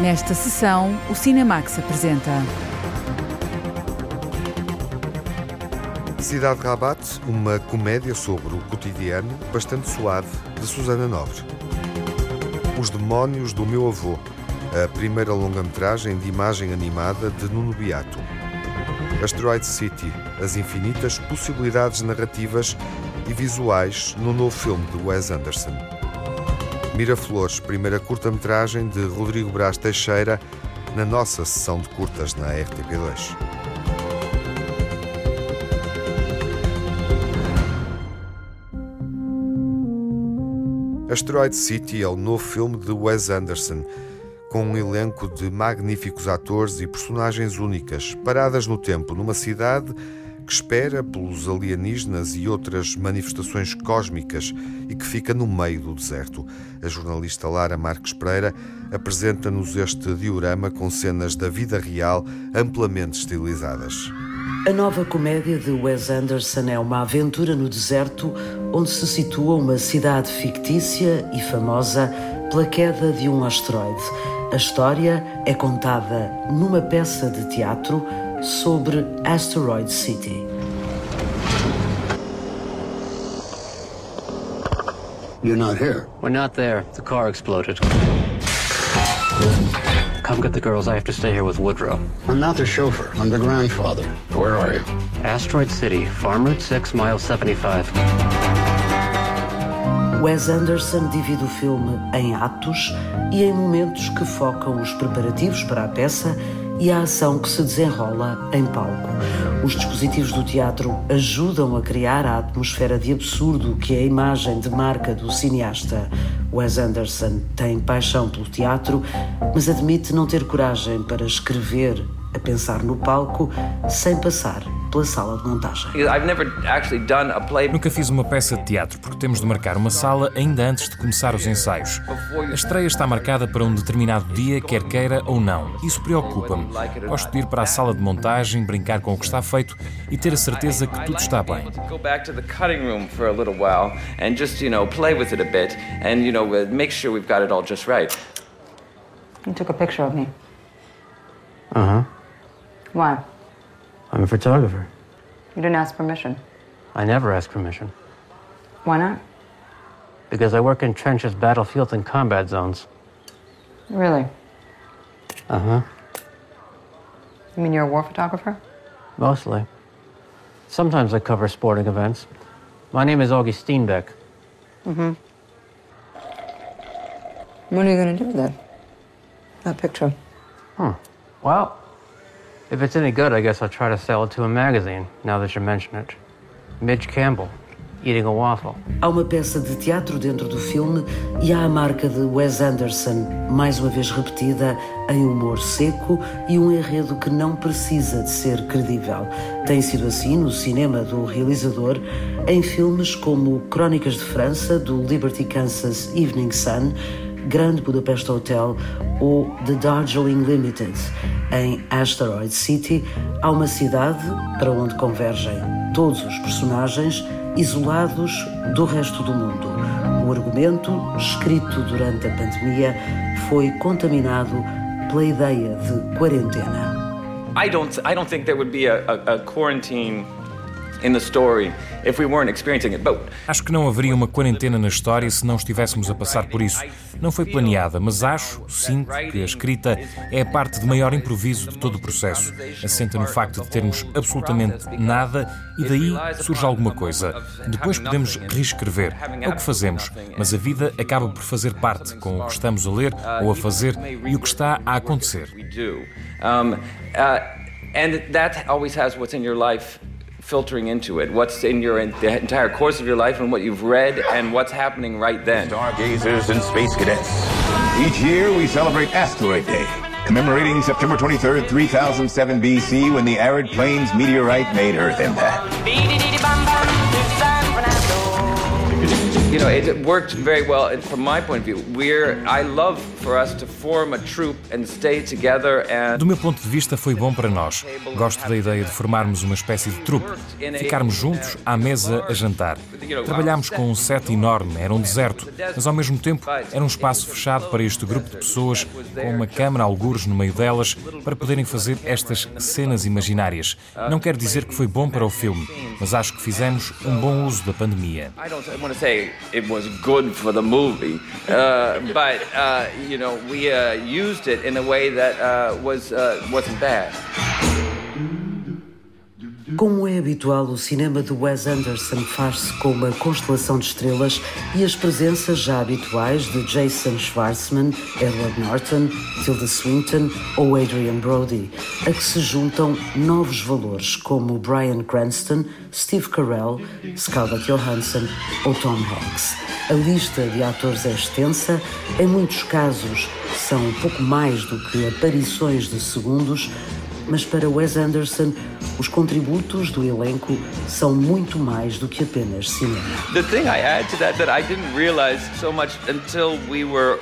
Nesta sessão, o Cinemax apresenta. Cidade Rabat, uma comédia sobre o cotidiano bastante suave de Susana Nobre. Os Demónios do Meu Avô, a primeira longa-metragem de imagem animada de Nuno Beato. Asteroid City, as infinitas possibilidades narrativas e visuais no novo filme de Wes Anderson. Miraflores, primeira curta-metragem de Rodrigo Brás Teixeira, na nossa sessão de curtas na RTP2. Asteroid City é o novo filme de Wes Anderson, com um elenco de magníficos atores e personagens únicas, paradas no tempo numa cidade que espera pelos alienígenas e outras manifestações cósmicas e que fica no meio do deserto. A jornalista Lara Marques Pereira apresenta-nos este diorama com cenas da vida real amplamente estilizadas. A nova comédia de Wes Anderson é uma aventura no deserto onde se situa uma cidade fictícia e famosa pela queda de um asteroide. A história é contada numa peça de teatro sobre Asteroid City. You're not here. We're not there. The car exploded. Come get the girls. I have to stay here with Woodrow. I'm not the chauffeur. I'm the grandfather. Where are you? Asteroid City, Farm Route 6, mile 75. Wes Anderson divide o filme em atos e em momentos que focam os preparativos para a peça e a ação que se desenrola em palco. Os dispositivos do teatro ajudam a criar a atmosfera de absurdo que é a imagem de marca do cineasta. Wes Anderson tem paixão pelo teatro, mas admite não ter coragem para escrever, a pensar no palco, sem passar pela sala de montagem. Nunca fiz uma peça de teatro porque temos de marcar uma sala ainda antes de começar os ensaios. A estreia está marcada para um determinado dia, quer queira ou não. Isso preocupa-me. Gosto de ir para a sala de montagem, brincar com o que está feito e ter a certeza que tudo está bem. You took a picture of me. Uh huh. Why? I'm a photographer. You didn't ask permission. I never ask permission. Why not? Because I work in trenches, battlefields, and combat zones. Really? Uh huh. You mean you're a war photographer? Mostly. Sometimes I cover sporting events. My name is Augie Steenbeck. Mm-hmm. What are you going to do with that? That picture? Hmm. Well, if it's any good, I guess I'll try to sell it to a magazine, now that you mention it. Midge Campbell, eating a waffle. Há uma peça de teatro dentro do filme e há a marca de Wes Anderson, mais uma vez repetida em humor seco e um enredo que não precisa de ser credível. Tem sido assim no cinema do realizador em filmes como Crónicas de França, do Liberty Kansas Evening Sun, Grand Budapest Hotel ou The Darjeeling Limited. Em Asteroid City, há uma cidade para onde convergem todos os personagens isolados do resto do mundo. O argumento, escrito durante a pandemia, foi contaminado pela ideia de quarentena. I don't, I don't think there would be a, a, a quarantine Acho que não haveria uma quarentena na história se não estivéssemos a passar por isso. Não foi planeada, mas acho, sinto, que a escrita é a parte de maior improviso de todo o processo. Assenta no facto de termos absolutamente nada e daí surge alguma coisa. Depois podemos reescrever. É o que fazemos, mas a vida acaba por fazer parte com o que estamos a ler ou a fazer e o que está a acontecer. Um, uh, and that always has what's in your life filtering into it. What's in your the entire course of your life and what you've read and what's happening right then. Stargazers and space cadets. Each year we celebrate Asteroid Day, commemorating September 23rd, 3007 BC, when the arid plains meteorite made Earth impact. You know, it worked very well from my point of view. We're, I love for us to form a troupe and stay together and... Do meu ponto de vista foi bom para nós. Gosto da ideia de formarmos uma espécie de trupe, ficarmos juntos à mesa a jantar. Trabalhámos com um set enorme, era um deserto, mas ao mesmo tempo era um espaço fechado para este grupo de pessoas, com uma câmara algures no meio delas, para poderem fazer estas cenas imaginárias. Não quero dizer que foi bom para o filme, mas acho que fizemos um bom uso da pandemia. It was good for the movie, uh, but uh, you know we uh, used it in a way that uh, was uh, wasn't bad. Como é habitual, o cinema de Wes Anderson faz-se com uma constelação de estrelas e as presenças já habituais de Jason Schwartzman, Edward Norton, Tilda Swinton ou Adrian Brody, a que se juntam novos valores como Bryan Cranston, Steve Carell, Scarlett Johansson ou Tom Hanks. A lista de atores é extensa, em muitos casos são pouco mais do que aparições de segundos, mas para Wes Anderson, os contributos do elenco são muito mais do que apenas cinema. The thing I add to that that I didn't realize so much until we were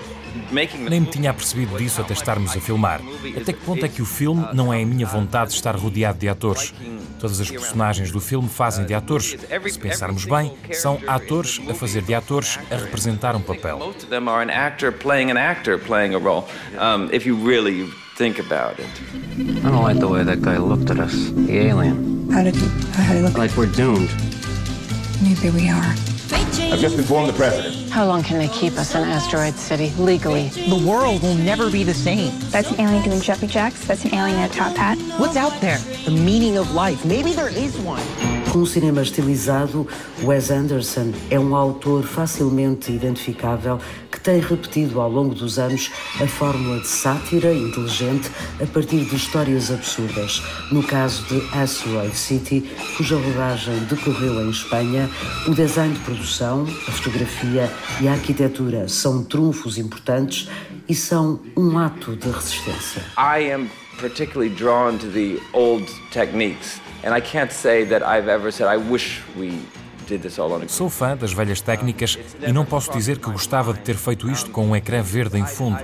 nem me tinha percebido disso até estarmos a filmar. Até que ponto é que o filme não é a minha vontade de estar rodeado de atores? Todas as personagens do filme fazem de atores. Se pensarmos bem, são atores a fazer de atores a representar um papel. Think about it. I don't like the way that guy looked at us, the alien. How did he, how did he look? Like we're doomed. Maybe we are. I've just informed the president. How long can they keep us in Asteroid City legally? The world will never be the same. That's an alien doing jumping jacks. That's an alien in a top hat. What's out there? The meaning of life. Maybe there is one. Com um cinema estilizado, Wes Anderson é um autor facilmente identificável que tem repetido ao longo dos anos a fórmula de sátira inteligente a partir de histórias absurdas. No caso de Asteroid City, cuja rodagem decorreu em Espanha, o design de produção, a fotografia e a arquitetura são trunfos importantes e são um ato de resistência. I am particularly drawn to the old techniques. Sou fã das velhas técnicas e não posso dizer que gostava de ter feito isto com um ecrã verde em fundo.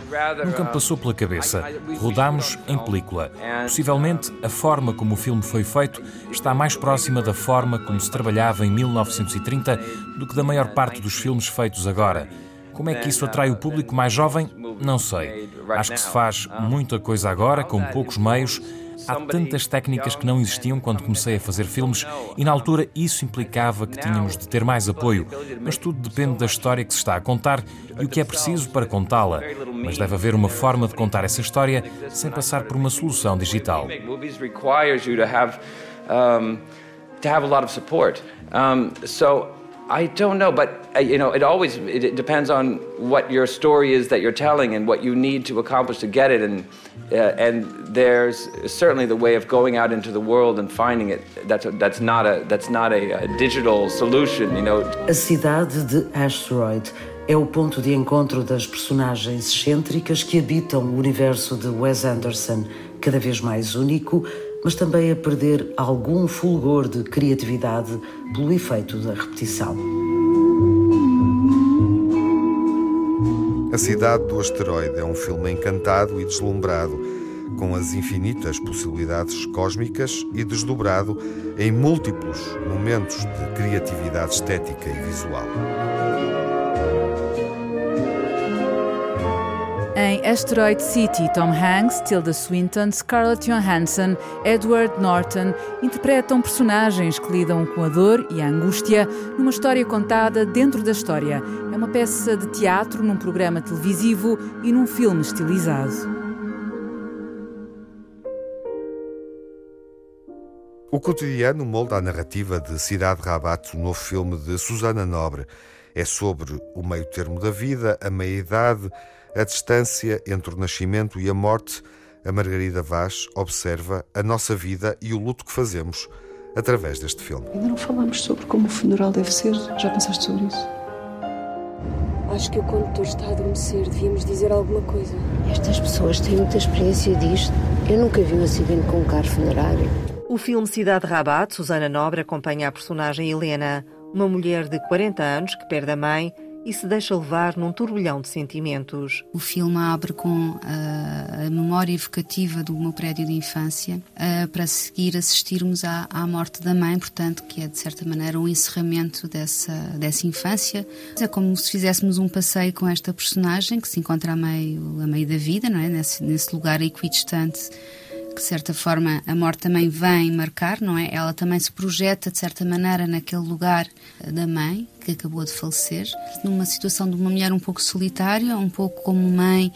Nunca me passou pela cabeça. Rodámos em película. Possivelmente, a forma como o filme foi feito está mais próxima da forma como se trabalhava em 1930 do que da maior parte dos filmes feitos agora. Como é que isso atrai o público mais jovem? Não sei. Acho que se faz muita coisa agora, com poucos meios Há tantas técnicas que não existiam quando comecei a fazer filmes e na altura isso implicava que tínhamos de ter mais apoio. Mas tudo depende da história que se está a contar e o que é preciso para contá-la. Mas deve haver uma forma de contar essa história sem passar por uma solução digital. to have a lot of support. Um, so I don't know, but uh, you know, it always it depends on what your story is that you're telling and what you need to accomplish to get it. And uh, and there's certainly the way of going out into the world and finding it. That's a, that's not a that's not a, a digital solution, you know. A cidade de Asteroid é o ponto de encontro das personagens excêntricas que habitam o universo de Wes Anderson, cada vez mais único mas também a perder algum fulgor de criatividade pelo efeito da repetição. A Cidade do Asteroide é um filme encantado e deslumbrado, com as infinitas possibilidades cósmicas e desdobrado em múltiplos momentos de criatividade estética e visual. Em Asteroid City, Tom Hanks, Tilda Swinton, Scarlett Johansson, Edward Norton interpretam personagens que lidam com a dor e a angústia numa história contada dentro da história. É uma peça de teatro num programa televisivo e num filme estilizado. O cotidiano molda a narrativa de Cidade Rabat, o novo filme de Susana Nobre. É sobre o meio termo da vida, a meia-idade, a distância entre o nascimento e a morte, a Margarida Vaz observa a nossa vida e o luto que fazemos através deste filme. Ainda não falamos sobre como o funeral deve ser. Já pensaste sobre isso? Acho que o condutor está a adormecer. Devíamos dizer alguma coisa. Estas pessoas têm muita experiência disto. Eu nunca vi um acidente com um carro funerário. O filme Cidade Rabat, Susana Nobre acompanha a personagem Helena, uma mulher de 40 anos que perde a mãe e se deixa levar num turbilhão de sentimentos. O filme abre com a, a memória evocativa do meu prédio de infância, uh, para seguir assistirmos à, à, morte da mãe, portanto, que é de certa maneira um encerramento dessa, dessa infância. É como se fizéssemos um passeio com esta personagem que se encontra a meio, a meio da vida, não é? nesse, nesse lugar equidistante que de certa forma a morte também vem marcar, não é? Ela também se projeta de certa maneira naquele lugar da mãe que acabou de falecer, numa situação de uma mulher um pouco solitária, um pouco como mãe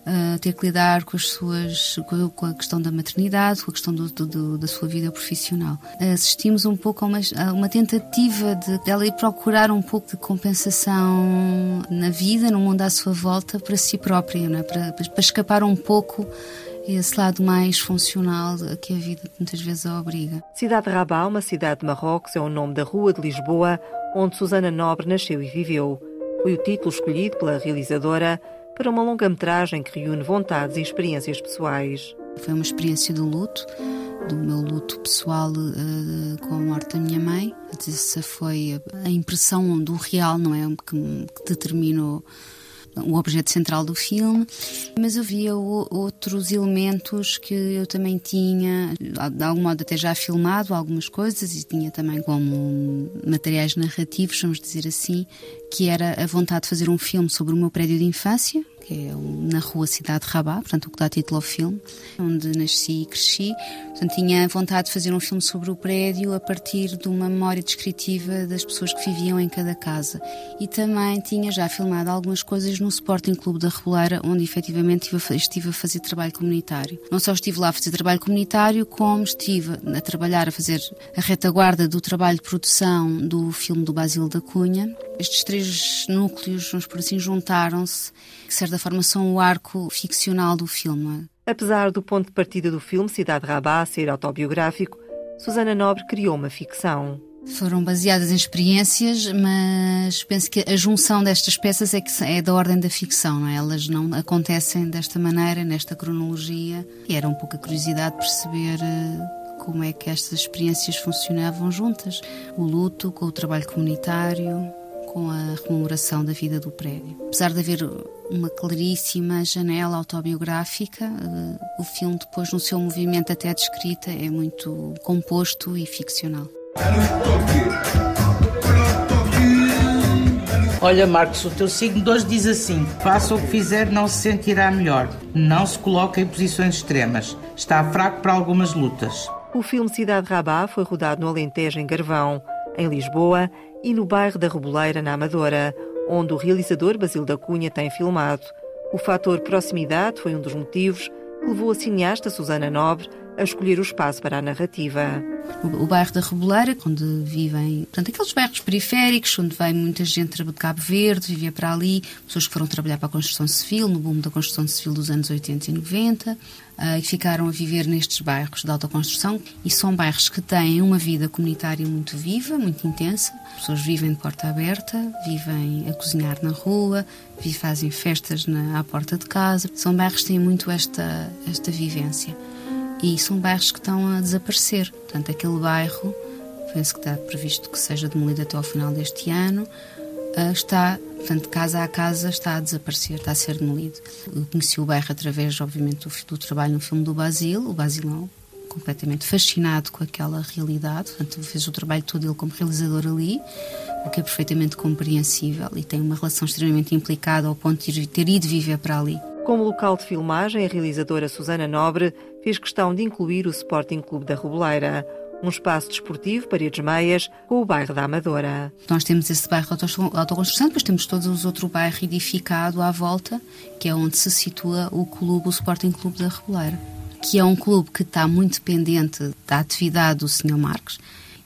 Uh, ter que lidar com as suas com a questão da maternidade, com a questão do, do, da sua vida profissional. Assistimos um pouco a uma, a uma tentativa de dela ir procurar um pouco de compensação na vida, no mundo à sua volta, para si própria, é? para, para escapar um pouco esse lado mais funcional que a vida muitas vezes a obriga. Cidade de Rabat, uma cidade de Marrocos, é o nome da rua de Lisboa onde Susana Nobre nasceu e viveu. Foi o título escolhido pela realizadora para uma longa-metragem que reúne vontades e experiências pessoais. Foi uma experiência de luto, do meu luto pessoal uh, com a morte da minha mãe. Essa foi a impressão do real, não é? Que, que determinou o objeto central do filme, mas havia outros elementos que eu também tinha, de algum modo até já filmado algumas coisas e tinha também como materiais narrativos, vamos dizer assim, que era a vontade de fazer um filme sobre o meu prédio de infância, que é na rua Cidade de Rabat, portanto o que dá título ao filme, onde nasci e cresci. Portanto, tinha vontade de fazer um filme sobre o prédio a partir de uma memória descritiva das pessoas que viviam em cada casa. E também tinha já filmado algumas coisas no Sporting Clube da Reboleira, onde efetivamente estive a fazer trabalho comunitário. Não só estive lá a fazer trabalho comunitário, como estive a trabalhar, a fazer a retaguarda do trabalho de produção do filme do Basílio da Cunha. Estes três núcleos, vamos por assim, juntaram-se de certa forma são o arco ficcional do filme. Apesar do ponto de partida do filme Cidade Rabat ser autobiográfico, Susana Nobre criou uma ficção. Foram baseadas em experiências, mas penso que a junção destas peças é, que é da ordem da ficção, não é? Elas não acontecem desta maneira, nesta cronologia. E era um pouco a curiosidade de perceber eh, como é que estas experiências funcionavam juntas. O luto com o trabalho comunitário, com a rememoração da vida do prédio. Apesar de haver uma claríssima janela autobiográfica, eh, o filme, depois, no seu movimento até de escrita, é muito composto e ficcional. Olha, Marcos, o teu signo de hoje diz assim: faça o que fizer, não se sentirá melhor. Não se coloque em posições extremas. Está fraco para algumas lutas. O filme Cidade Rabat foi rodado no Alentejo, em Garvão. Em Lisboa, e no bairro da Reboleira, na Amadora, onde o realizador Basílio da Cunha tem filmado. O fator proximidade foi um dos motivos que levou a cineasta Susana Nobre a escolher o espaço para a narrativa. O, bairro da Reboleira, onde vivem, portanto, aqueles bairros periféricos, onde vem muita gente de Cabo Verde, vivia para ali, pessoas que foram trabalhar para a construção civil, no boom da construção civil dos anos 80 e 90, uh, e ficaram a viver nestes bairros de alta construção. E são bairros que têm uma vida comunitária muito viva, muito intensa. As pessoas vivem de porta aberta, vivem a cozinhar na rua, fazem festas na, à porta de casa. São bairros que têm muito esta, esta vivência. E são bairros que estão a desaparecer. Portanto, aquele bairro, penso que está previsto que seja demolido até ao final deste ano, ah, está, portanto, casa a casa está a desaparecer, está a ser demolido. Eu conheci o bairro através, obviamente, do, do trabalho no filme do Basil, o Basilão, completamente fascinado com aquela realidade, portanto, fez o trabalho todo ele como realizador ali, o que é perfeitamente compreensível e tem uma relação extremamente implicada ao ponto de ter ido viver para ali. Como local de filmagem, a realizadora Susana Nobre fez questão de incluir o Sporting Clube da Reboleira, um espaço desportivo, paredes meias, com o bairro da Amadora. Nós temos esse bairro autoconstrução, depois temos todos os outros bairros edificado à volta, que é onde se situa o clube, o Sporting Clube da Reboleira, que é um clube que está muito dependente da atividade do Sr. Marcos,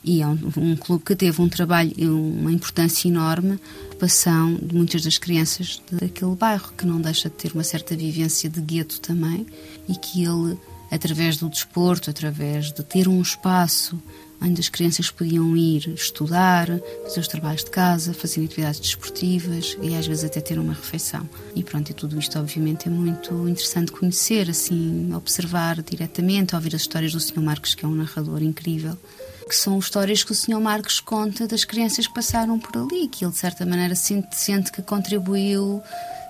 e é um, um, clube que teve um trabalho uma importância enorme ocupação de muitas das crianças daquele bairro, que não deixa de ter uma certa vivência de gueto também, e que ele, através do desporto, através de ter um espaço onde as crianças podiam ir estudar, fazer os trabalhos de casa, fazer atividades desportivas e às vezes até ter uma refeição. E pronto, e tudo isto obviamente é muito interessante conhecer, assim, observar diretamente, ouvir as histórias do Sr. Marcos, que é um narrador incrível que são histórias que o Sr. Marcos conta das crianças que passaram por ali, que ele de certa maneira sente, sente que contribuiu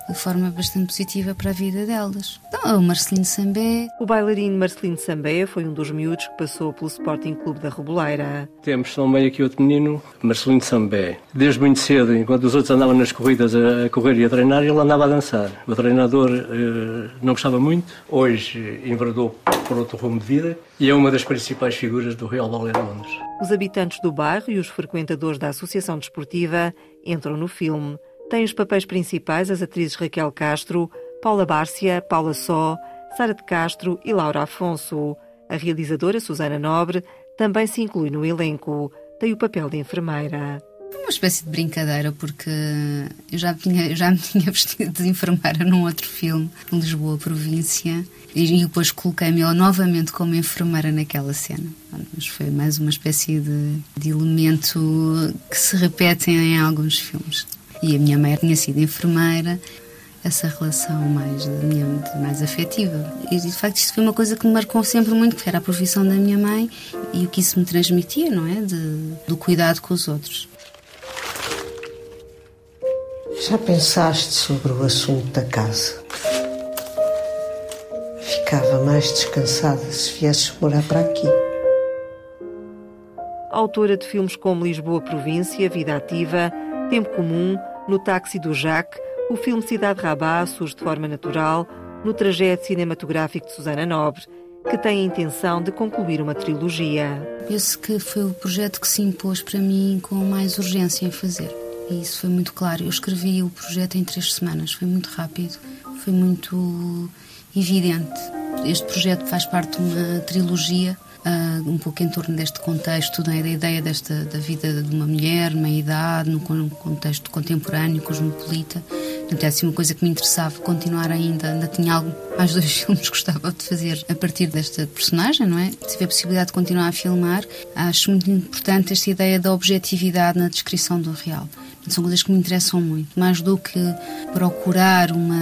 de forma bastante positiva para a vida delas. Então, o Marcelino Sambé. O bailarino Marcelino Sambé foi um dos miúdos que passou pelo Sporting Clube da Reboleira. Temos também aqui outro menino, Marcelino Sambé. Desde muito cedo, enquanto os outros andavam nas corridas a correr e a treinar, ele andava a dançar. O treinador eh, não gostava muito, hoje enverdou por outro rumo de vida e é uma das principais figuras do Real Ballet de Londres. Os habitantes do bairro e os frequentadores da Associação Desportiva entram no filme. Tem os papéis principais as atrizes Raquel Castro, Paula Bárcia, Paula Só, Sara de Castro e Laura Afonso. A realizadora Susana Nobre também se inclui no elenco. Tem o papel de enfermeira. Uma espécie de brincadeira, porque eu já, tinha, já me tinha vestido de enfermeira num outro filme, Lisboa Província, e depois coloquei-me novamente como enfermeira naquela cena. Mas foi mais uma espécie de, de elemento que se repete em alguns filmes. E a minha mãe tinha sido enfermeira, essa relação mais, minha, mais afetiva. E de facto, isso foi uma coisa que me marcou sempre muito, que era a profissão da minha mãe e o que isso me transmitia, não é? De, do cuidado com os outros. Já pensaste sobre o assunto da casa? Ficava mais descansada se viesses morar para aqui. Autora de filmes como Lisboa Província, Vida Ativa, Tempo Comum, no táxi do Jacques, o filme Cidade Rabá surge de forma natural no trajeto cinematográfico de Susana Nobre, que tem a intenção de concluir uma trilogia. Esse que foi o projeto que se impôs para mim com mais urgência em fazer. E isso foi muito claro. Eu escrevi o projeto em três semanas, foi muito rápido, foi muito evidente. Este projeto faz parte de uma trilogia uh, um pouco em torno deste contexto, da ideia desta, da vida de uma mulher, meia idade, num contexto contemporâneo, cosmopolita. Portanto, é assim uma coisa que me interessava continuar ainda. Ainda tinha algo, mais dois filmes que gostava de fazer a partir desta personagem, não é? Se tiver a possibilidade de continuar a filmar, acho muito importante esta ideia da objetividade na descrição do real. São coisas que me interessam muito, mais do que procurar uma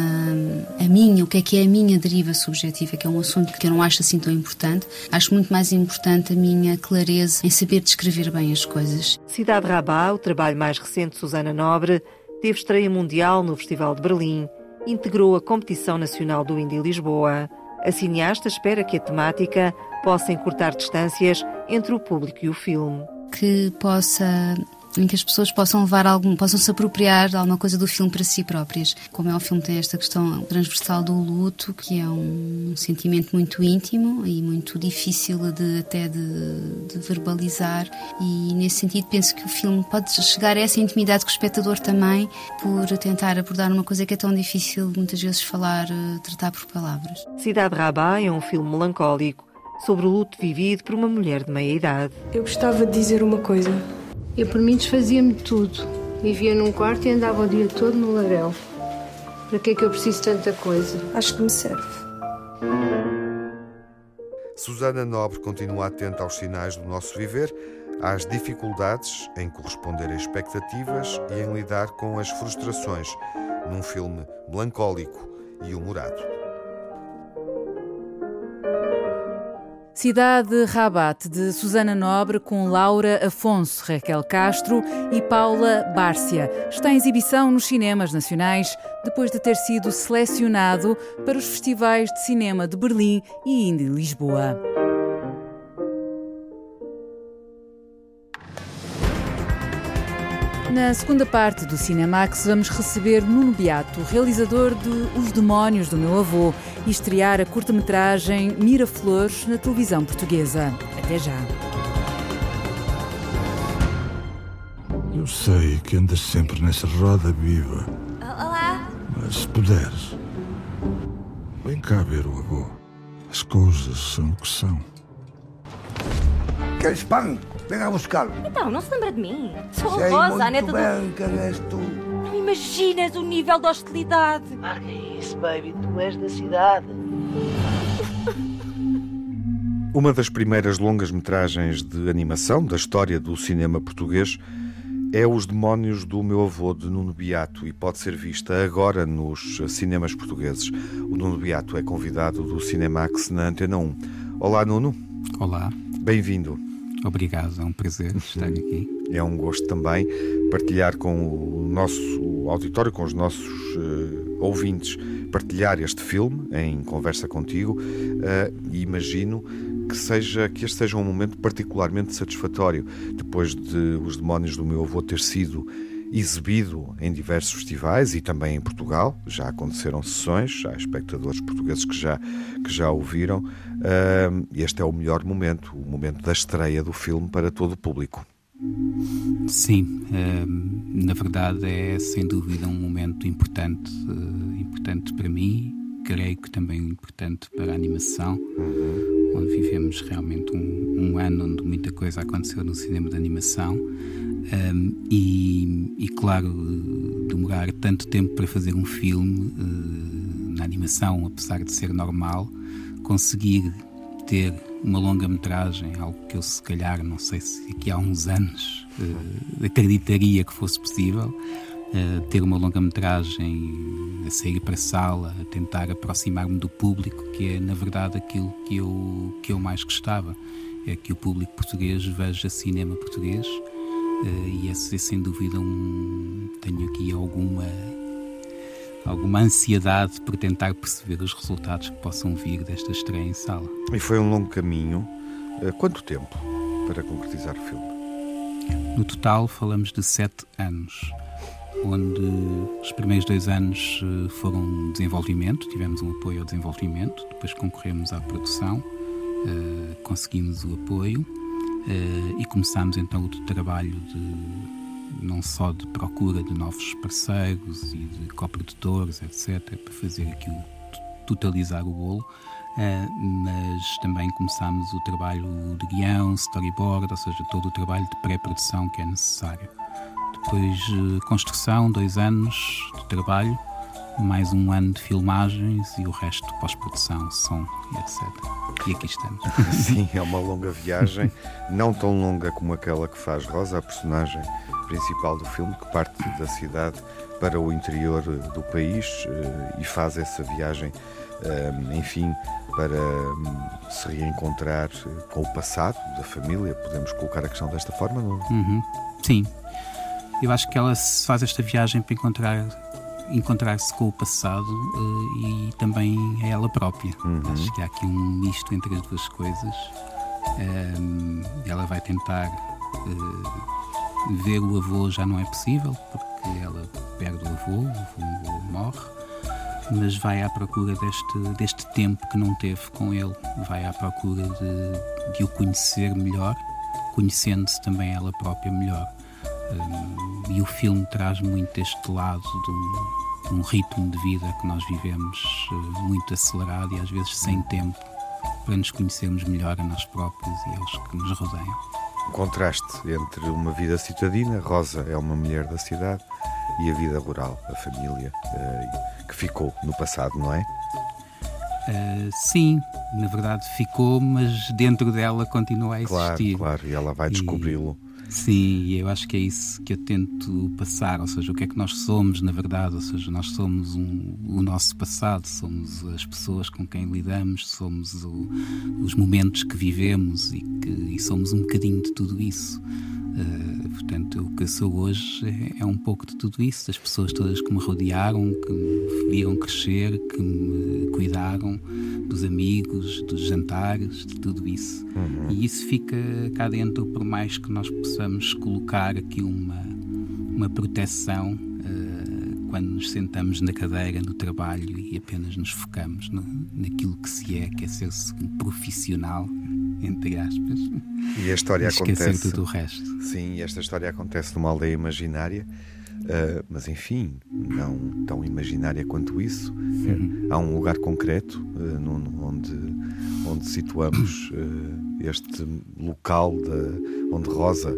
a minha, o que é que é a minha deriva subjetiva, que é um assunto que eu não acho assim tão importante. Acho muito mais importante a minha clareza em saber descrever bem as coisas. Cidade Rabá, o trabalho mais recente de Susana Nobre, teve estreia mundial no Festival de Berlim, integrou a competição nacional do Indie Lisboa. A cineasta espera que a temática possa encurtar distâncias entre o público e o filme. Que possa em que as pessoas possam levar algum, possam se apropriar de alguma coisa do filme para si próprias. Como é o filme tem esta questão transversal do luto, que é um sentimento muito íntimo e muito difícil de até de, de verbalizar e nesse sentido penso que o filme pode chegar a essa intimidade com o espectador também por tentar abordar uma coisa que é tão difícil muitas vezes falar, eh, tratar por palavras. Cidade Rabá é um filme melancólico sobre o luto vivido por uma mulher de meia idade. Eu gostava de dizer uma coisa. Eu, por mim, desfazia-me de tudo. Vivia num quarto e andava o dia todo no laréu. Para que é que eu preciso de tanta coisa? Acho que me serve. Susana Nobre continua atenta aos sinais do nosso viver, às dificuldades em corresponder a expectativas e em lidar com as frustrações, num filme melancólico e humorado. Cidade Rabat, de Susana Nobre, com Laura Afonso, Raquel Castro e Paula Bárcia. Está em exibição nos cinemas nacionais, depois de ter sido selecionado para os festivais de cinema de Berlim e Indie Lisboa. Na segunda parte do Cinemax vamos receber Nuno Beato, realizador de Os Demónios do Meu Avô, e estrear a curta-metragem Miraflores na televisão portuguesa. Até já. Eu sei que andas sempre nessa roda viva. Olá. Mas se puderes, vem cá ver o avô. As coisas são o que são. Queres pão? Venha buscá-lo. Então, não se lembra de mim? Sou Sei a Rosa, a neta bem do... quem és tu. Não imaginas o nível de hostilidade. Larga isso, baby. Tu és da cidade. Uma das primeiras longas-metragens de animação da história do cinema português é Os Demónios do Meu Avô, de Nuno Beato, e pode ser vista agora nos cinemas portugueses. O Nuno Beato é convidado do Cinemax na Antena 1. Olá, Nuno. Olá. Bem-vindo. Obrigado, é um prazer estar aqui. É um gosto também partilhar com o nosso auditório, com os nossos uh, ouvintes, partilhar este filme em conversa contigo uh, e imagino que seja que este seja um momento particularmente satisfatório depois de Os Demónios do Meu Avô ter sido exibido em diversos festivais e também em Portugal. Já aconteceram sessões, há espectadores portugueses que já, que já ouviram. Este é o melhor momento, o momento da estreia do filme para todo o público. Sim, na verdade é sem dúvida um momento importante, uh, importante para mim, creio que também importante para a animação, uhum. onde vivemos realmente um, um, ano onde muita coisa aconteceu no cinema de animação. Um, e, e, claro, demorar tanto tempo para fazer um filme uh, na animação, apesar de ser normal, conseguir ter uma longa-metragem, algo que eu se calhar, não sei se aqui há uns anos uh, acreditaria que fosse possível, uh, ter uma longa-metragem a sair para a sala, a tentar aproximar-me do público, que é na verdade aquilo que eu, que eu mais gostava, é que o público português veja cinema português Uh, e esse é sem dúvida um. Tenho aqui alguma alguma ansiedade por tentar perceber os resultados que possam vir desta estreia em sala. E foi um longo caminho. Uh, quanto tempo para concretizar o filme? No total, falamos de sete anos, onde os primeiros dois anos eh, foram desenvolvimento, tivemos um apoio ao desenvolvimento, depois concorremos à produção, uh, conseguimos o apoio e começámos então o trabalho de não só de procura de novos parceiros e de coprodutores, etc., para fazer aqui o totalizar o bolo, uh, mas também começámos o trabalho de guião, storyboard, ou seja, todo o trabalho de pré-produção que é necessário. Depois, uh, construção, dois anos de trabalho, mais um ano de filmagens e o resto pós-produção, som e etc. E aqui estamos. Sim, é uma longa viagem, não tão longa como aquela que faz Rosa, a personagem principal do filme, que parte da cidade para o interior do país eh, e faz essa viagem, eh, enfim, para hum, se reencontrar eh, com o passado da família. Podemos colocar a questão desta forma, não? Uhum. Sim. Eu acho que ela faz esta viagem para encontrar encontrar-se com o passado uh, e também a ela própria. Uhum. Acho que há aqui um misto entre as duas coisas. Um, ela vai tentar uh, ver o avô já não é possível porque ela perde o avô, o avô morre, mas vai à procura deste, deste tempo que não teve com ele, vai à procura de, de o conhecer melhor, conhecendo-se também ela própria melhor. Um, e o filme traz muito este lado de um, de um, ritmo de vida que nós vivemos uh, muito acelerado e às vezes sem tempo para nos conhecermos melhor a nós próprios e aos que nos rodeiam. O contraste entre uma vida citadina, Rosa é uma mulher da cidade, e a vida rural, a família, uh, que ficou no passado, não é? Uh, sim, na verdade ficou, mas dentro dela continua a existir. Claro, claro, e ela vai descobri-lo. Sim, eu acho que é isso que eu tento passar, ou seja, o que é que nós somos, na verdade, ou seja, nós somos um, o nosso passado, somos as pessoas com quem lidamos, somos o, os momentos que vivemos e, que, e somos um bocadinho de tudo isso. Uh, portanto, o que eu sou hoje é, é, um pouco de tudo isso, das pessoas todas que me rodearam, que me viram crescer, que me cuidaram, dos amigos, dos jantares, de tudo isso. Uhum. E isso fica cá dentro, por mais que nós possamos colocar aqui uma, uma proteção uh, quando nos sentamos na cadeira, no trabalho e apenas nos focamos no, naquilo que se é, que é ser um profissional entre aspas. E a história acontece. tudo o resto. Sim, esta história acontece numa aldeia imaginária, uh, mas enfim, não tão imaginária quanto isso. Uhum. Há um lugar concreto uh, onde, onde situamos uh, este local de, onde Rosa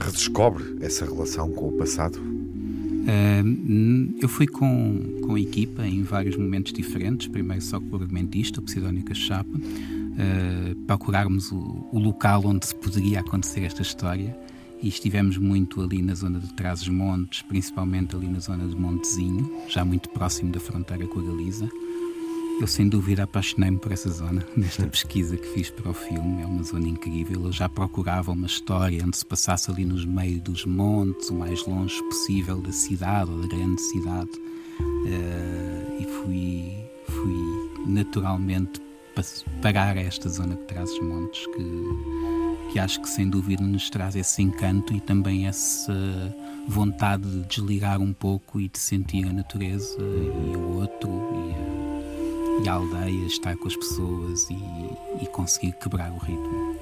redescobre essa relação com o passado? Eu fui com, com a equipa em vários momentos diferentes, primeiro só com o argumentista, o Pseudónica Chapa, uh, procurarmos o, o, local onde se poderia acontecer esta história. E estivemos muito ali na zona de Trás-os-Montes, principalmente ali na zona de Montezinho, já muito próximo da fronteira com a Galiza. Eu, sem dúvida, apaixonei-me por essa zona. Nesta pesquisa que fiz para o filme, é uma zona incrível. Eu já procurava uma história onde se passasse ali nos meios dos montes, o mais longe possível da cidade ou da grande cidade. Uh, e fui, fui naturalmente parar a esta zona que traz os montes, que, que acho que sem dúvida nos traz esse encanto e também essa vontade de desligar um pouco e de sentir a natureza e o outro e e a aldeia, estar com as pessoas e, e conseguir quebrar o ritmo.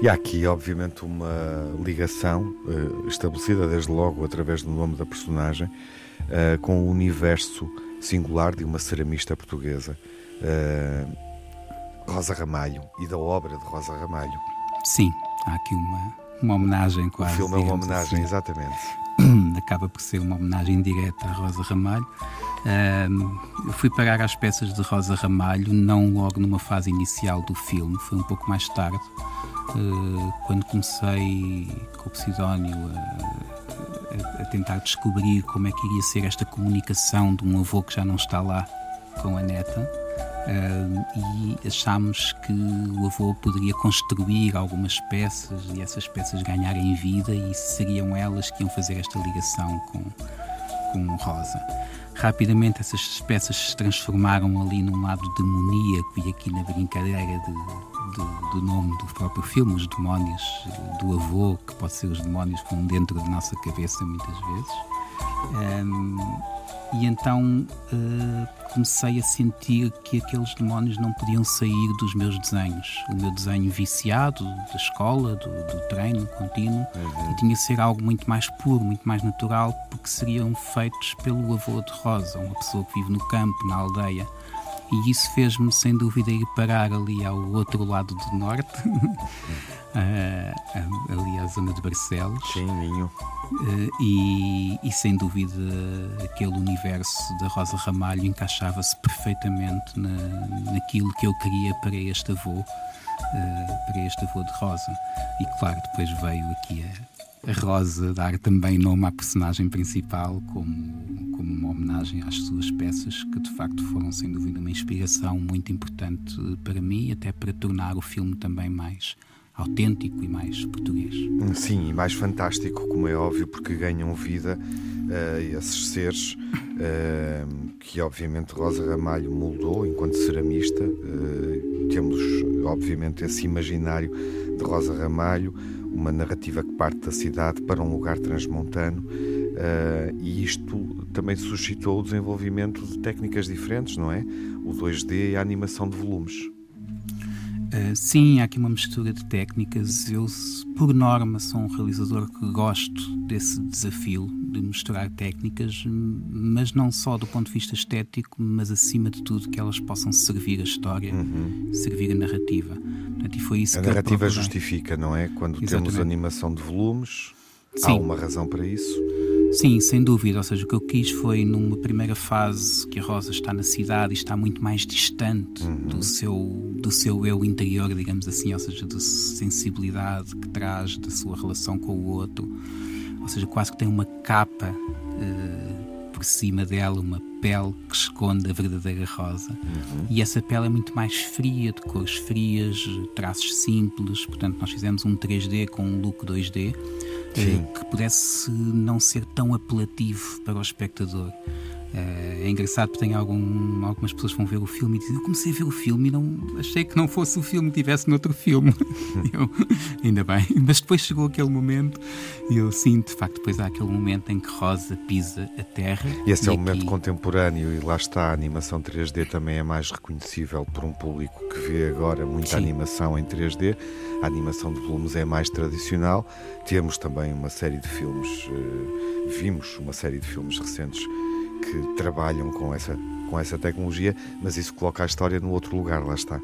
E há aqui, obviamente, uma ligação uh, estabelecida desde logo através do nome da personagem uh, com o universo singular de uma ceramista portuguesa, uh, Rosa Ramalho, e da obra de Rosa Ramalho. Sim, há aqui uma, uma homenagem quase. O filme é uma homenagem, assim. exatamente. Acaba por ser uma homenagem direta a Rosa Ramalho eu fui parar às peças de Rosa Ramalho, não logo numa fase inicial do filme, foi um pouco mais tarde, uh, quando comecei com o Psidónio a, a, a, tentar descobrir como é que iria ser esta comunicação de um avô que já não está lá com a neta. E achámos que o avô poderia construir algumas peças e essas peças ganharem vida e seriam elas que iam fazer esta ligação com, com Rosa. Rapidamente essas peças se transformaram ali num lado demoníaco e aqui na brincadeira de, de, do nome do próprio filme, os demónios do avô, que pode ser os demónios que vão dentro da nossa cabeça muitas vezes. Um, e então uh, comecei a sentir que aqueles demónios não podiam sair dos meus desenhos. O meu desenho viciado da escola, do, do treino contínuo, uhum. tinha que ser algo muito mais puro, muito mais natural, porque seriam feitos pelo avô de Rosa, uma pessoa que vive no campo, na aldeia. E isso fez-me, sem dúvida, ir parar ali ao outro lado do norte, uh, ali à zona de Barcelos. Sim, Minho. Uh, e, e, sem dúvida aquele universo da Rosa Ramalho encaixava-se perfeitamente na, naquilo que eu queria para este avô, uh, para este avô de Rosa. E claro, depois veio aqui a, a Rosa dar também nome à personagem principal como, como uma homenagem às suas peças, que de facto foram sem dúvida uma inspiração muito importante para mim, até para tornar o filme também mais autêntico e mais português. Sim, e mais fantástico, como é óbvio, porque ganham vida uh, esses seres uh, que, obviamente, Rosa Ramalho moldou enquanto ceramista. Uh, temos, obviamente, esse imaginário de Rosa Ramalho, uma narrativa que parte da cidade para um lugar transmontano. e isto também suscitou o desenvolvimento de técnicas diferentes, não é? O 2D e a animação de volumes. Uh, sim, há aqui uma mistura de técnicas. Eu, por norma, sou um realizador que gosto desse desafio de misturar técnicas, mas não só do ponto de vista estético, mas acima de tudo que elas possam servir a história, uhum. servir a narrativa. Portanto, e foi isso a que narrativa justifica, não é? Quando Exatamente. temos animação de volumes, sim. há uma razão para isso. Sim, sem dúvida. Ou seja, o que eu quis foi, numa primeira fase, que a Rosa está na cidade e está muito mais distante uhum. do, seu, do seu eu interior, digamos assim, ou seja, da sensibilidade que traz, da sua relação com o outro. Ou seja, quase que tem uma capa uh, por cima dela, uma pele que esconde a verdadeira rosa. Uhum. E essa pele é muito mais fria, de cores frias, traços simples. Portanto, nós fizemos um 3D com um look 2D Sim. que pudesse não ser tão apelativo para o espectador. Eh, é engraçado porque tem algum, algumas pessoas que vão ver o filme e dizem: Eu comecei a ver o filme e não achei que não fosse o filme, tivesse noutro filme. eu, ainda bem. Mas depois chegou aquele momento e eu sinto, de facto, depois há aquele momento em que Rosa pisa a terra. E esse e é o momento contemporâneo e lá está, a animação 3D também é mais reconhecível por um público que vê agora muita Sim. animação em 3D. A animação de volumes é mais tradicional. Temos também uma série de filmes, uh, vimos uma série de filmes recentes que trabalham com essa, com essa tecnologia, mas isso coloca a história no outro lugar, lá está.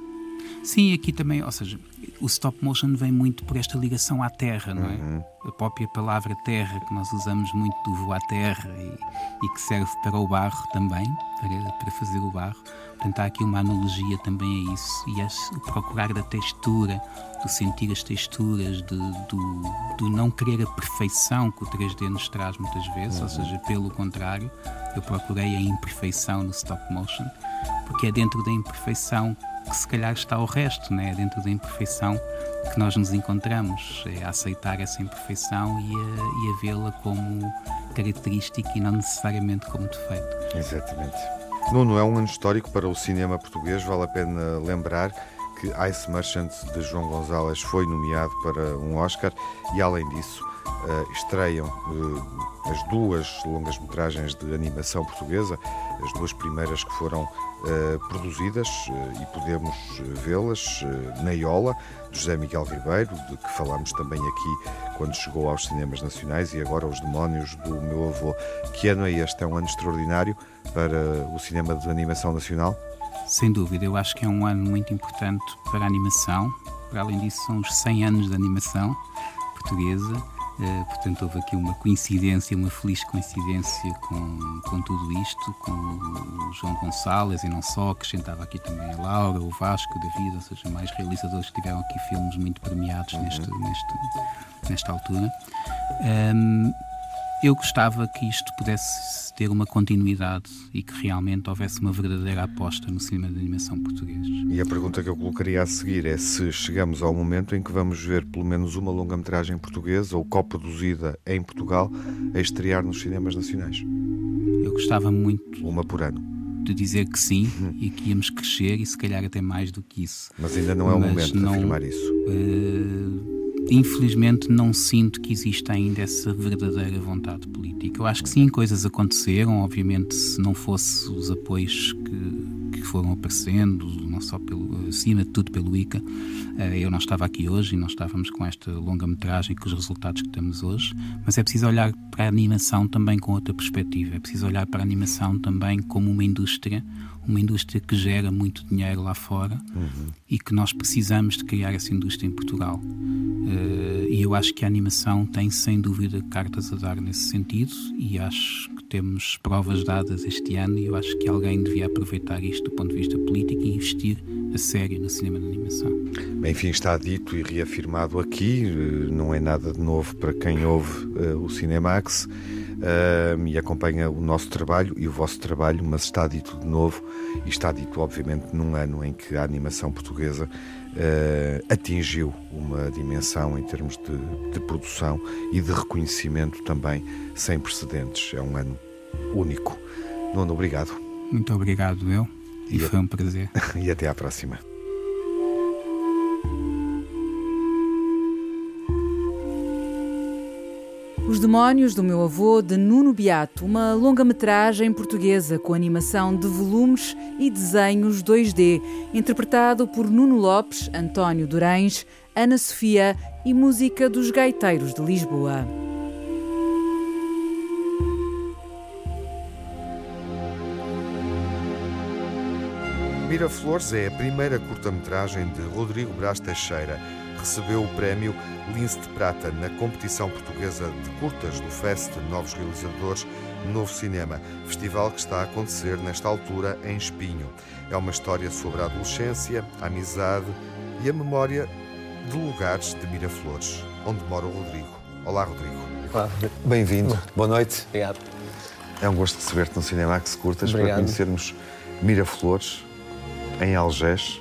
Sim, aqui também, ou seja, o stop motion vem muito por esta ligação à terra, não é? Uhum. A própria palavra terra, que nós usamos muito do voar terra e, e, que serve para o barro também, para, para fazer o barro. Portanto, há aqui uma analogia também a isso e o procurar da textura, do sentir as texturas, de, do, do não querer a perfeição que o 3D nos traz muitas vezes, uhum. ou seja, pelo contrário, eu procurei a imperfeição no stop motion porque é dentro da imperfeição que se calhar está o resto, né? é dentro da imperfeição que nós nos encontramos, é aceitar essa imperfeição e a, e a vê-la como característica e não necessariamente como defeito. Exatamente. Nuno, é um ano histórico para o cinema português, vale a pena lembrar que Ice Merchant de João Gonzalez foi nomeado para um Oscar e, além disso, uh, estreiam uh, as duas longas-metragens de animação portuguesa, as duas primeiras que foram produzidas e podemos vê-las na Iola, de José Miguel Ribeiro, de que falámos também aqui quando chegou aos cinemas nacionais, e agora Os Demónios do meu avô. Que ano é este? É um ano extraordinário para o cinema de animação nacional? Sem dúvida, eu acho que é um ano muito importante para a animação. Para além disso, são os 100 anos de animação portuguesa. Uh, portanto, houve aqui uma coincidência, uma feliz coincidência com, com tudo isto, com o João Gonçalves e não só, acrescentava aqui também a Laura, o Vasco, o David, ou seja, mais realizadores que tiveram aqui filmes muito premiados uhum. neste, neste, nesta altura. Um, eu gostava que isto pudesse ter uma continuidade e que realmente houvesse uma verdadeira aposta no cinema de animação português. E a pergunta que eu colocaria a seguir é se chegamos ao momento em que vamos ver pelo menos uma longa-metragem portuguesa ou coproduzida em Portugal a estrear nos cinemas nacionais. Eu gostava muito. Uma por ano de dizer que sim uhum. e que íamos crescer e se calhar até mais do que isso. Mas ainda não é o Mas momento não, de afirmar isso. Uh, infelizmente não sinto que exista ainda essa verdadeira vontade política. Eu acho que sim, coisas aconteceram, obviamente se não fosse os apoios que, que foram aparecendo, não só pelo, acima de tudo pelo ICA, eh, eu não estava aqui hoje e não estávamos com esta longa-metragem com os resultados que temos hoje, mas é preciso olhar para a animação também com outra perspectiva, é preciso olhar para a animação também como uma indústria, uma indústria que gera muito dinheiro lá fora uhum. e que nós precisamos de criar essa indústria em Portugal. Uh, e eu acho que a animação tem sem dúvida cartas a dar nesse sentido e acho que temos provas dadas este ano e eu acho que alguém devia aproveitar isto do ponto de vista político e investir a sério no cinema de animação. Bem, enfim, está dito e reafirmado aqui, eh, não é nada de novo para quem ouve uh, o Cinemax uh, e acompanha o nosso trabalho e o vosso trabalho, mas está dito de novo e está dito, obviamente, num ano em que a animação portuguesa uh, atingiu uma dimensão em termos de, de produção e de reconhecimento também sem precedentes. É um ano único. Nuno, obrigado. Muito obrigado, eu. E, e foi um prazer. e até à próxima. Os Demónios do Meu Avô, de Nuno Beato, uma longa-metragem portuguesa com animação de volumes e desenhos 2D, interpretado por Nuno Lopes, António Durães, Ana Sofia e música dos Gaiteiros de Lisboa. Miraflores é a primeira curta-metragem de Rodrigo Brás Teixeira recebeu o prémio Lince de Prata na competição portuguesa de curtas do Fest Novos Realizadores Novo Cinema, festival que está a acontecer nesta altura em Espinho. É uma história sobre a adolescência, a amizade e a memória de lugares de Miraflores, onde mora o Rodrigo. Olá, Rodrigo. Olá. Bem-vindo. Boa noite. Obrigado. É um gosto receber-te no Cinemax Curtas Obrigado. para conhecermos Miraflores, em Algés,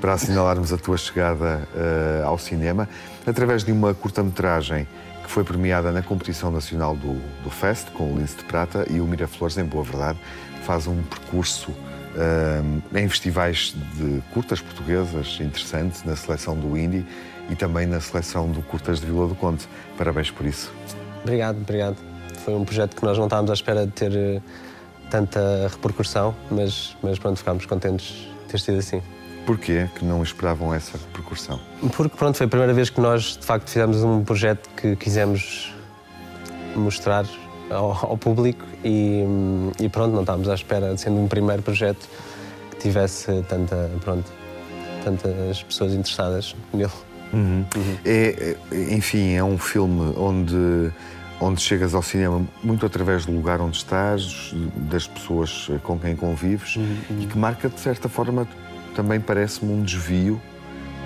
para assinalarmos a tua chegada uh, ao cinema, através de uma curta-metragem que foi premiada na competição nacional do, do Fest, com o Lince de Prata, e o Miraflores, em boa verdade, faz um percurso uh, em festivais de curtas portuguesas interessante, na seleção do Indie e também na seleção do Curtas de Vila do Conde. Parabéns por isso. Obrigado, obrigado. Foi um projeto que nós não estávamos à espera de ter eh, tanta repercussão, mas, mas pronto, ficámos contentes de ter sido assim. Porquê que não esperavam essa repercussão? Porque pronto, foi a primeira vez que nós de facto fizemos um projeto que quisemos mostrar ao, ao público e, e, pronto, não estávamos à espera, sendo um primeiro projeto que tivesse tanta, pronto, tantas pessoas interessadas nele. Uhum. Uhum. É, é, enfim, é um filme onde onde chegas ao cinema muito através do lugar onde estás, das pessoas com quem convives uhum. e que marca de certa forma também parece-me um desvio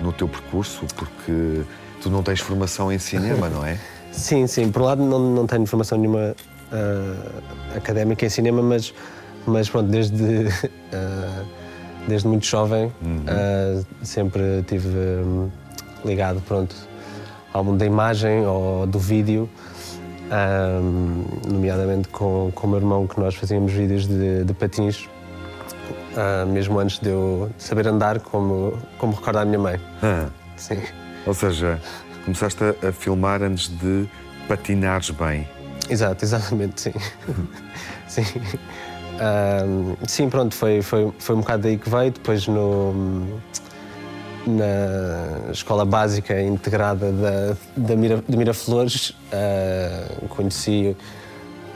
no teu percurso, porque tu não tens formação em cinema, não é? Sim, sim. Por um lado, não, não tenho formação nenhuma uh, académica em cinema, mas mas pronto, desde, uh, desde muito jovem uhum. uh, sempre tive um, ligado pronto, ao mundo da imagem ou do vídeo, um, nomeadamente com, com o meu irmão, que nós fazíamos vídeos de, de patins, uh, mesmo antes de eu saber andar, como, como recorda a minha mãe. Ah. Sim. Ou seja, começaste a, a filmar antes de patinares bem. Exato, exatamente, sim. sim. Um, sim, pronto, foi, foi, foi um bocado daí que veio. Depois no, na escola básica integrada da, da Mira, de Miraflores uh, conheci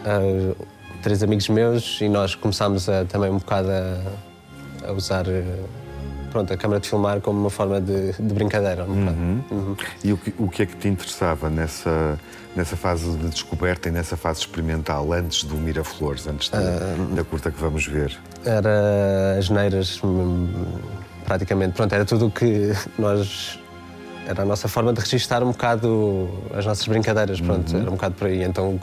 uh, três amigos meus e nós começámos a, também um bocado a, a usar pronto, a câmara de filmar como uma forma de, de brincadeira. Um uhum. Uhum. E o que, o que é que te interessava nessa nessa fase de descoberta e nessa fase experimental, antes do Miraflores, antes de, uh, da curta que vamos ver? Era as neiras, hum, praticamente. Pronto, era tudo o que nós. Era a nossa forma de registar um bocado as nossas brincadeiras, pronto, uhum. era um bocado por aí. Então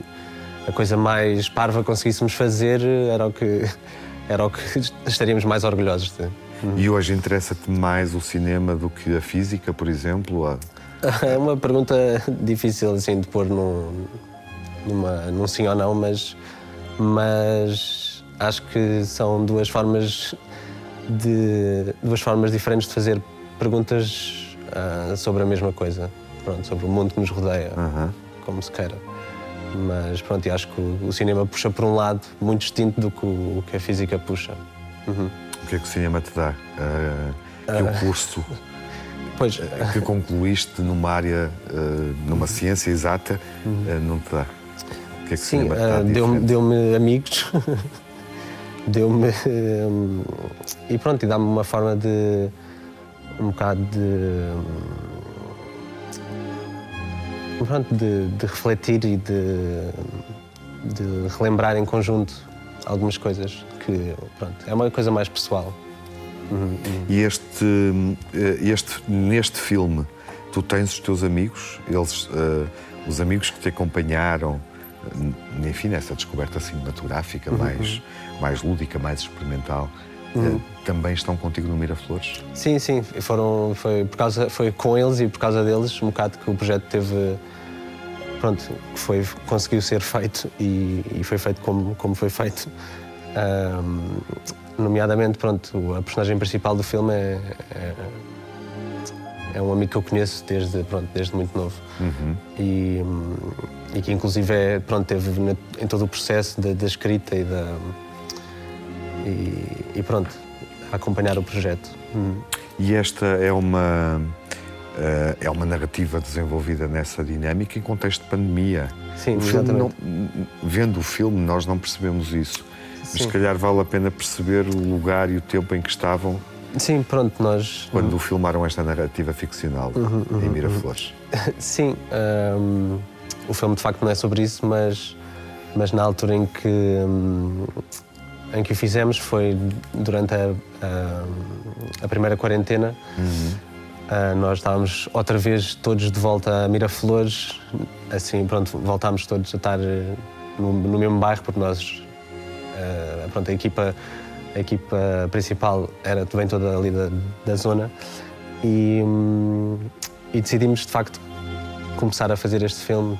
a coisa mais parva conseguíssemos fazer era o que, era o que estaríamos mais orgulhosos de. E hoje interessa-te mais o cinema do que a física, por exemplo? É uma pergunta difícil assim de pôr num, numa, num sim ou não, mas, mas acho que são duas formas de duas formas diferentes de fazer perguntas uh, sobre a mesma coisa, pronto, sobre o mundo que nos rodeia, uhum. como se queira. Mas pronto, acho que o, o, cinema puxa por um lado muito distinto do que o, que a física puxa. Uhum. O que é que o cinema te dá? Uh, que uh... o curso Pois. que concluíste numa área, uh, numa ciência exata, uhum. uh, não te dá? O que é que Sim, uh, deu-me deu amigos, deu-me. Um, e pronto, e dá-me uma forma de. um bocado de. Pronto, de, de refletir e de, de relembrar em conjunto algumas coisas que, pronto, é uma coisa mais pessoal. Uhum. E este, eh, este, neste filme, tu tens os teus amigos, eles, uh, os amigos que te acompanharam, eh, enfim, nessa descoberta cinematográfica uhum. mais, mais lúdica, mais experimental, uhum. uh, também estão contigo no Miraflores? Sim, sim, foram, foi, por causa, foi com eles e por causa deles um bocado que o projeto teve. Pronto, foi, conseguiu ser feito e, e foi feito como, como foi feito. Um, Nomeadamente, pronto, a personagem principal do filme é, é, é, um amigo que eu conheço desde, pronto, desde muito novo. Uhum. E, e, que, inclusive, é, pronto, teve em todo o processo da, da escrita e da. E, e, pronto, a acompanhar o projeto. Uhum. E esta é uma. Uh, é uma narrativa desenvolvida nessa dinâmica em contexto de pandemia. Sim, o não, vendo o filme, nós não percebemos isso. Mas se calhar vale a pena perceber o lugar e o tempo em que estavam. Sim, pronto, nós. Quando uhum. filmaram esta narrativa ficcional uhum, uhum, em Miraflores. Uhum. Sim, um, o filme de facto não é sobre isso, mas, mas na altura em que, um, em que o fizemos foi durante a, a, a primeira quarentena. Uh, nós estávamos outra vez todos de volta a Miraflores, assim, pronto, voltámos todos a estar eh, no, no mesmo bairro, porque nós Uh, pronto, a equipa, a equipa principal era também toda ali da, da zona e, um, e, decidimos de facto começar a fazer este filme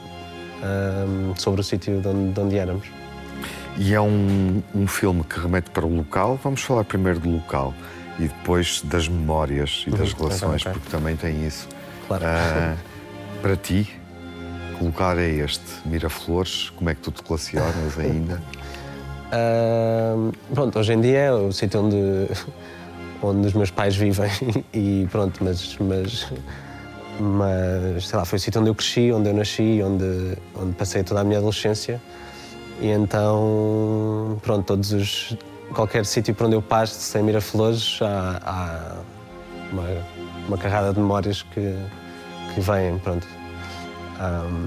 um, sobre o sítio de onde, de onde, éramos. E é um, um filme que remete para o local. Vamos falar primeiro do local e depois das memórias e das uhum, relações, okay. porque também tem isso. Claro. Uh, para ti, que lugar é este? Miraflores? Como é que tu te relacionas ainda? Uh, pronto, hoje em dia é o sítio onde, onde os meus pais vivem e pronto, mas, mas, mas sei lá, foi o sítio onde eu cresci, onde eu nasci, onde, onde passei toda a minha adolescência e então, pronto, todos os, qualquer sítio por onde eu passo, sem Miraflores, há, há uma, uma carrada de memórias que, que vêm, pronto. Um,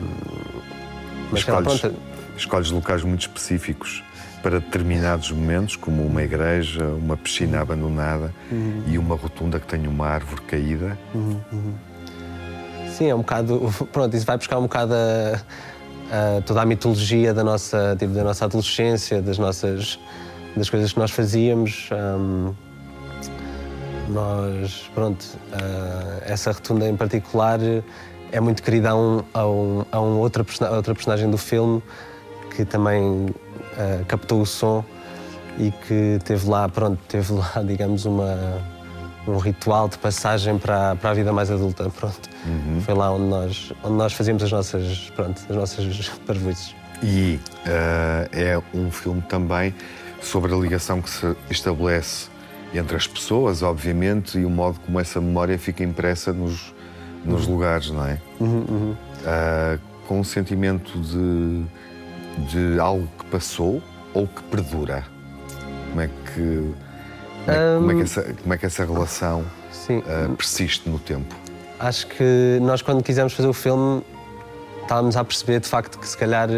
mas, escolhes, pronto, escolhes locais muito específicos para determinados momentos, como uma igreja, uma piscina abandonada uhum. e uma rotunda que tem uma árvore caída. Uhum, uhum. Sim, é um bocado. Pronto, isso vai buscar um bocado a, a, toda a mitologia da nossa, tipo, da nossa adolescência, das nossas, das coisas que nós fazíamos. Um, nós, pronto, uh, essa rotunda em particular é muito querida a, um, a, um, a um outra, outra personagem do filme que também uh, captou o som e que teve lá, pronto, teve lá, digamos, uma, um ritual de passagem para, para a vida mais adulta, pronto. Uhum. Foi lá onde nós, onde nós fazíamos as nossas, pronto, as nossas parvoices. E uh, é um filme também sobre a ligação que se estabelece entre as pessoas, obviamente, e o modo como essa memória fica impressa nos, nos uhum. lugares, não é? Uhum, uhum. Uh, com um sentimento de, de algo que passou ou que perdura. Como é que, como é, um... como é que, essa, como é que essa relação uh, persiste no tempo? Acho que nós, quando quisemos fazer o filme, estávamos a perceber de facto que se calhar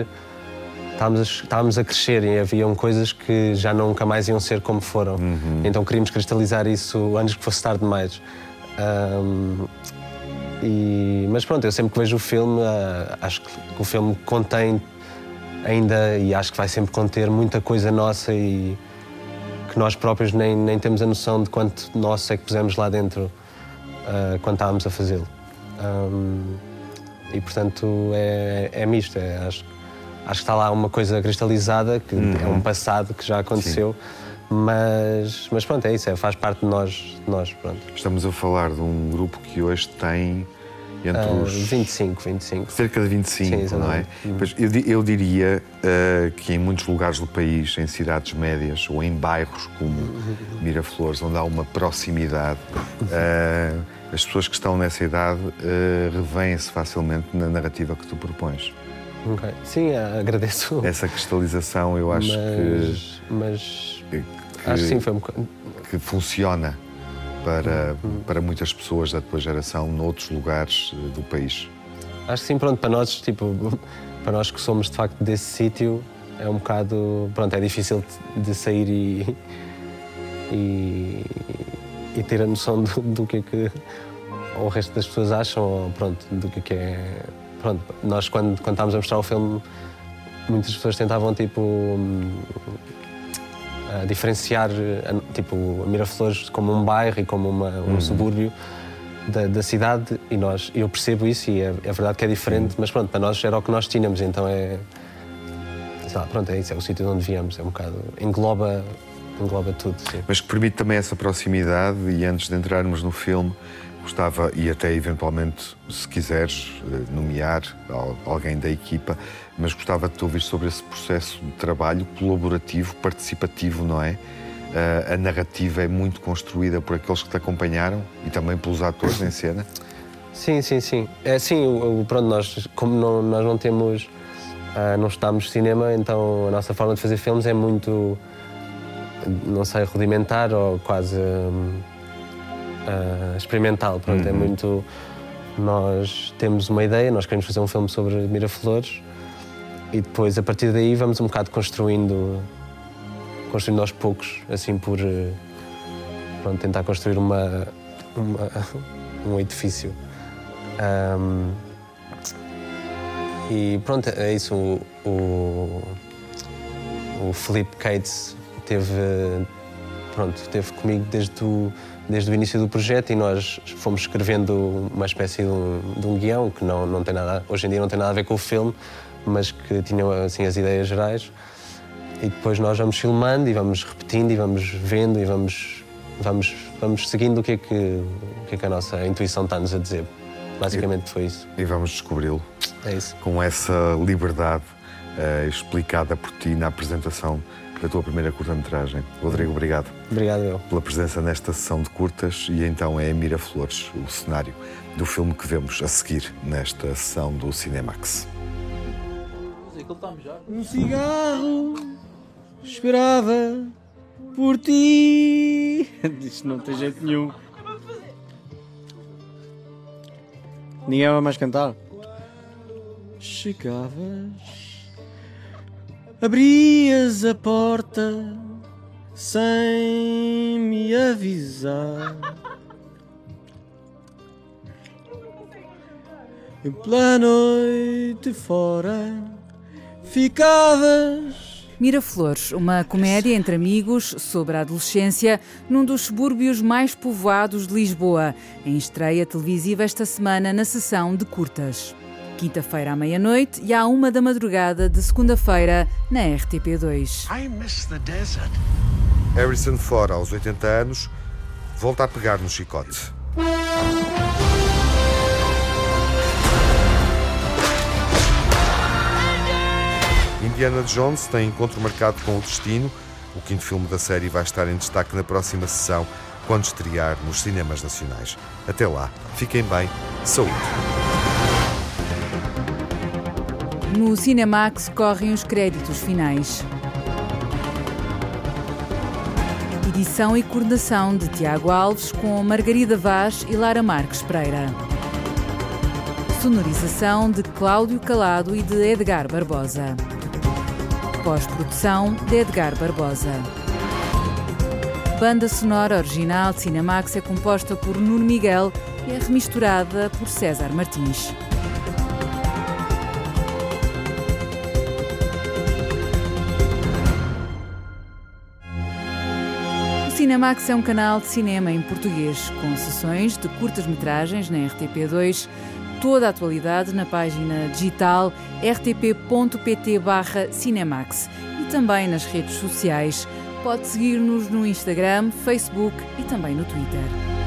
estávamos a, estávamos a crescer e haviam coisas que já nunca mais iam ser como foram. Uhum. Então queríamos cristalizar isso antes que fosse tarde demais. Um, e, mas pronto, eu sempre que vejo o filme, uh, acho que o filme contém ainda, e acho que vai sempre conter muita coisa nossa e que nós próprios nem, nem temos a noção de quanto nosso é que pusemos lá dentro uh, quando estávamos a fazê-lo. Um, e portanto é, é misto, é, acho acho que está lá uma coisa cristalizada, que uhum. é um passado que já aconteceu. Mas, mas pronto, é isso, é, faz parte de nós, de nós. Pronto. Estamos a falar de um grupo que hoje tem entre uh, os. 25, 25. Cerca de 25, Sim, não é? Uhum. eu, eu, diria uh, que em muitos lugares do país, em cidades médias ou em bairros como uhum. Miraflores, onde há uma proximidade, uh, as pessoas que estão nessa idade uh, revêem-se facilmente na narrativa que tu propões. Okay. Sim, agradeço. Essa cristalização eu acho mas, que. Mas. Que, acho que sim, foi um bocado. Que funciona para, uhum. para muitas pessoas da tua geração noutros lugares eh, do país. Acho que sim, pronto, para nós, tipo, para nós que somos de facto desse sítio, é um bocado. Pronto, é difícil de sair e. e, e ter a noção do, do que é que o resto das pessoas acham, ou pronto, do que é que é pronto, nós quando, quando estávamos a mostrar o filme, muitas pessoas tentavam tipo hum, diferenciar tipo a Miraflores como um bairro e como uma, um uhum. subúrbio da, da, cidade e nós eu percebo isso e é, é verdade que é diferente, uhum. mas pronto para nós era o que nós tínhamos então é lá, pronto é isso é o sítio de onde viemos é um bocado engloba engloba tudo. Sim. Mas que permite também essa proximidade e antes de entrarmos no filme Gostava, e até eventualmente, se quiseres, eh, nomear alguém da equipa, mas gostava de te ouvir sobre esse processo de trabalho colaborativo, participativo, não é? Eh, a narrativa é muito construída por aqueles que te acompanharam e também pelos atores em cena? Sim, sim, sim. É sim, o, pronto, nós, como não, nós não temos, uh, não estamos cinema, então a nossa forma de fazer filmes é muito, não sei, rudimentar ou quase. Uh, experimental. Pronto, é uhum. é muito. Nós temos uma ideia, nós queremos fazer um filme sobre Miraflores e depois, a partir daí, vamos um bocado construindo, construindo aos poucos, assim por. Pronto, tentar construir uma, uma um edifício. Um, e pronto, é isso. O, o, o Felipe Cates teve, pronto, teve comigo desde o desde o início do projeto e nós fomos escrevendo uma espécie de um, de um guião que não, não tem nada, hoje em dia não tem nada a ver com o filme, mas que tinha assim as ideias gerais. E depois nós vamos filmando e vamos repetindo e vamos vendo e vamos vamos vamos seguindo o que é que o que é que a nossa intuição está-nos a dizer. Basicamente foi isso. E vamos descobri-lo. É isso. Com essa liberdade uh, explicada por ti na apresentação da tua primeira curta-metragem. Rodrigo, obrigado. Obrigado, eu. Pela presença nesta sessão de curtas e então é Mira Flores, o cenário do filme que vemos a seguir nesta sessão do Cinemax. Um cigarro esperava por ti. Isto não tem jeito nenhum. Ninguém vai mais cantar. Chegavas Abrias a porta sem me avisar. E pela noite fora ficavas Miraflores, uma comédia entre amigos sobre a adolescência num dos subúrbios mais povoados de Lisboa, em estreia televisiva esta semana na sessão de curtas. Quinta-feira à meia-noite e à uma da madrugada de segunda-feira na RTP2. Harrison Ford, aos 80 anos, volta a pegar no chicote. Indiana Jones tem encontro marcado com o destino. O quinto filme da série vai estar em destaque na próxima sessão, quando estrear nos cinemas nacionais. Até lá, fiquem bem, saúde! No Cinemax correm os créditos finais. Edição e coordenação de Tiago Alves com Margarida Vaz e Lara Marques Pereira. Sonorização de Cláudio Calado e de Edgar Barbosa. Pós-produção de Edgar Barbosa. Banda sonora original de Cinemax é composta por Nuno Miguel e é remisturada por César Martins. Cinemax é um canal de cinema em português, com sessões de curtas-metragens na RTP2, toda a atualidade na página digital rtp.pt/cinemax e também nas redes sociais. Pode seguir-nos no Instagram, Facebook e também no Twitter.